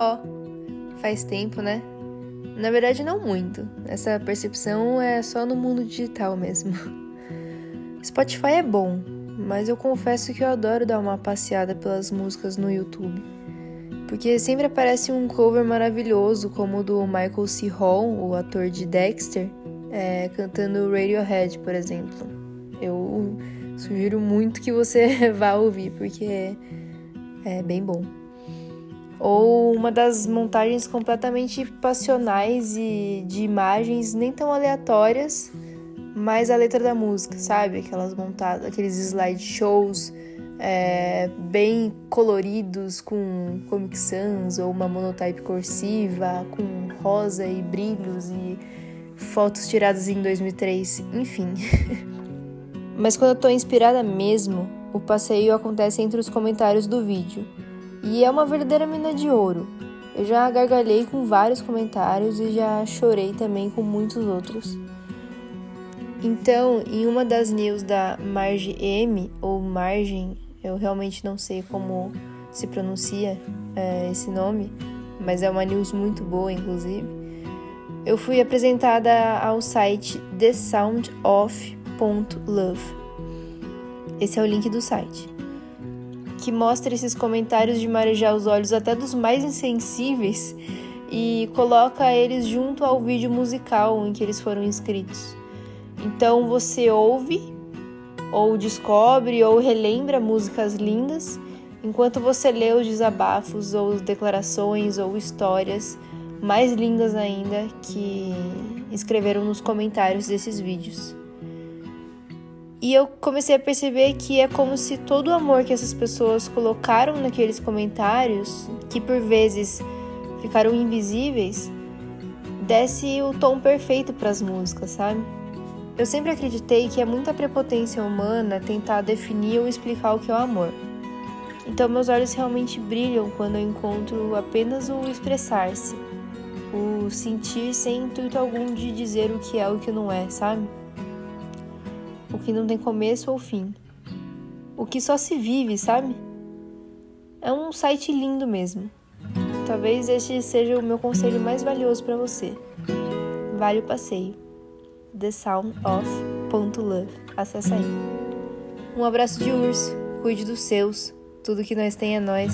Ó, faz tempo, né? Na verdade, não muito. Essa percepção é só no mundo digital mesmo. Spotify é bom, mas eu confesso que eu adoro dar uma passeada pelas músicas no YouTube. Porque sempre aparece um cover maravilhoso, como o do Michael C. Hall, o ator de Dexter, é, cantando Radiohead, por exemplo. Eu sugiro muito que você vá ouvir, porque é bem bom ou uma das montagens completamente passionais e de imagens nem tão aleatórias, mas a letra da música, sabe? Aquelas montadas, aqueles slideshows é, bem coloridos com Comic Sans ou uma monotype cursiva com rosa e brilhos e fotos tiradas em 2003, enfim. mas quando eu tô inspirada mesmo, o passeio acontece entre os comentários do vídeo. E é uma verdadeira mina de ouro. Eu já gargalhei com vários comentários e já chorei também com muitos outros. Então, em uma das news da Marge M, ou Margem, eu realmente não sei como se pronuncia é, esse nome, mas é uma news muito boa, inclusive. Eu fui apresentada ao site thesoundof.love. Esse é o link do site que mostra esses comentários de marejar os olhos até dos mais insensíveis e coloca eles junto ao vídeo musical em que eles foram inscritos. Então você ouve, ou descobre, ou relembra músicas lindas, enquanto você lê os desabafos, ou declarações, ou histórias mais lindas ainda que escreveram nos comentários desses vídeos. E eu comecei a perceber que é como se todo o amor que essas pessoas colocaram naqueles comentários, que por vezes ficaram invisíveis, desse o tom perfeito para as músicas, sabe? Eu sempre acreditei que é muita prepotência humana tentar definir ou explicar o que é o amor. Então meus olhos realmente brilham quando eu encontro apenas o expressar-se, o sentir sem intuito algum de dizer o que é o que não é, sabe? O que não tem começo ou fim, o que só se vive, sabe? É um site lindo mesmo. Talvez este seja o meu conselho mais valioso para você. Vale o passeio. thesoundof.love. Acesse aí. Um abraço de urso, cuide dos seus. Tudo que nós tem é nós.